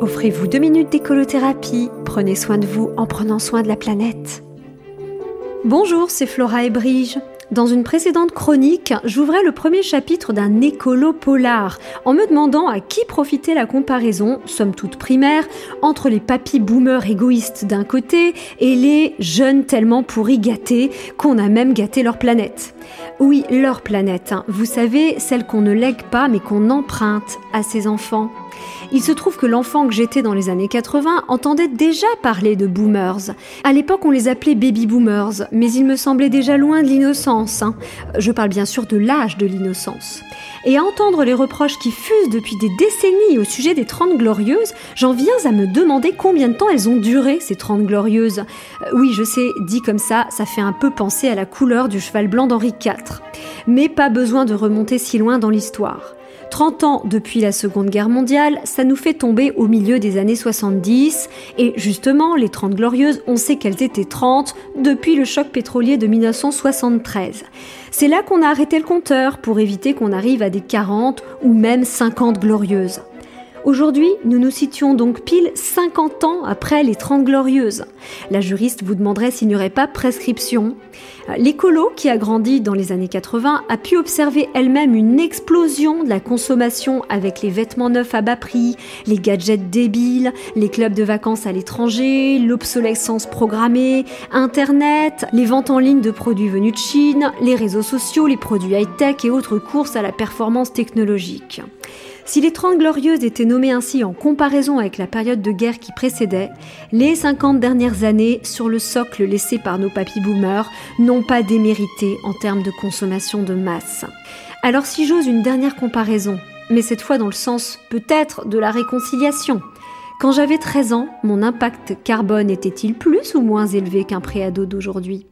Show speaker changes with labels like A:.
A: Offrez-vous deux minutes d'écolothérapie. Prenez soin de vous en prenant soin de la planète. Bonjour, c'est Flora et Brige. Dans une précédente chronique, j'ouvrais le premier chapitre d'un écolo polar en me demandant à qui profitait la comparaison, somme toute primaire, entre les papis boomers égoïstes d'un côté et les jeunes tellement pourris gâtés qu'on a même gâté leur planète. Oui, leur planète, hein. vous savez, celle qu'on ne lègue pas mais qu'on emprunte à ses enfants. Il se trouve que l'enfant que j'étais dans les années 80 entendait déjà parler de boomers. À l'époque, on les appelait baby boomers, mais il me semblait déjà loin de l'innocence. Hein. Je parle bien sûr de l'âge de l'innocence. Et à entendre les reproches qui fusent depuis des décennies au sujet des Trente Glorieuses, j'en viens à me demander combien de temps elles ont duré, ces Trente Glorieuses. Euh, oui, je sais, dit comme ça, ça fait un peu penser à la couleur du cheval blanc d'Henri IV. Mais pas besoin de remonter si loin dans l'histoire. 30 ans depuis la Seconde Guerre mondiale, ça nous fait tomber au milieu des années 70. Et justement, les 30 glorieuses, on sait qu'elles étaient 30 depuis le choc pétrolier de 1973. C'est là qu'on a arrêté le compteur pour éviter qu'on arrive à des 40 ou même 50 glorieuses. Aujourd'hui, nous nous situons donc pile 50 ans après les 30 glorieuses. La juriste vous demanderait s'il n'y aurait pas prescription. L'écolo, qui a grandi dans les années 80, a pu observer elle-même une explosion de la consommation avec les vêtements neufs à bas prix, les gadgets débiles, les clubs de vacances à l'étranger, l'obsolescence programmée, Internet, les ventes en ligne de produits venus de Chine, les réseaux sociaux, les produits high-tech et autres courses à la performance technologique. Si les Trente Glorieuses étaient nommées ainsi en comparaison avec la période de guerre qui précédait, les 50 dernières années, sur le socle laissé par nos papy boomers, n'ont pas démérité en termes de consommation de masse. Alors si j'ose une dernière comparaison, mais cette fois dans le sens peut-être de la réconciliation, quand j'avais 13 ans, mon impact carbone était-il plus ou moins élevé qu'un préado d'aujourd'hui?